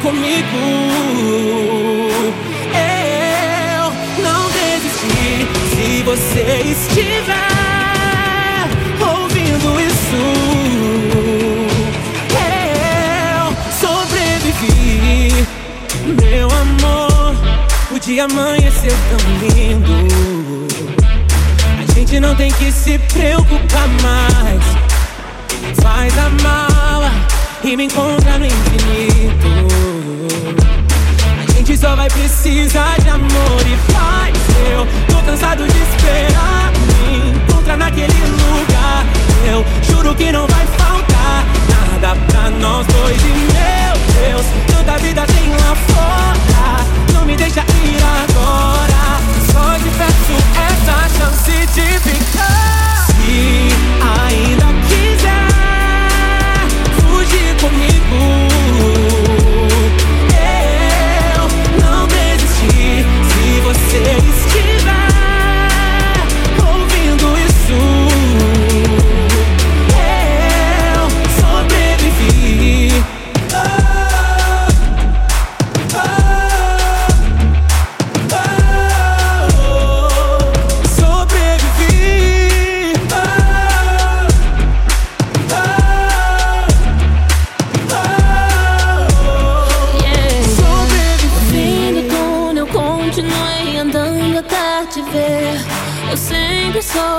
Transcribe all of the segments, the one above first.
comigo. Eu não desisti se você estiver ouvindo isso. Eu sobrevivi, meu amor. O dia amanheceu tão lindo. A gente não tem que se preocupar mais. Faz a mala e me encontra no infinito. A gente só vai precisar de amor e paz. Eu tô cansado de esperar me encontrar naquele lugar. Eu juro que não vai faltar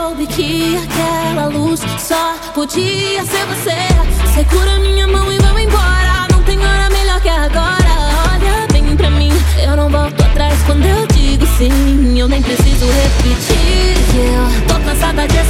soube que aquela luz só podia ser você. Segura minha mão e vamos embora. Não tem hora melhor que agora. Olha bem pra mim, eu não volto atrás quando eu digo sim. Eu nem preciso repetir. Eu tô cansada de.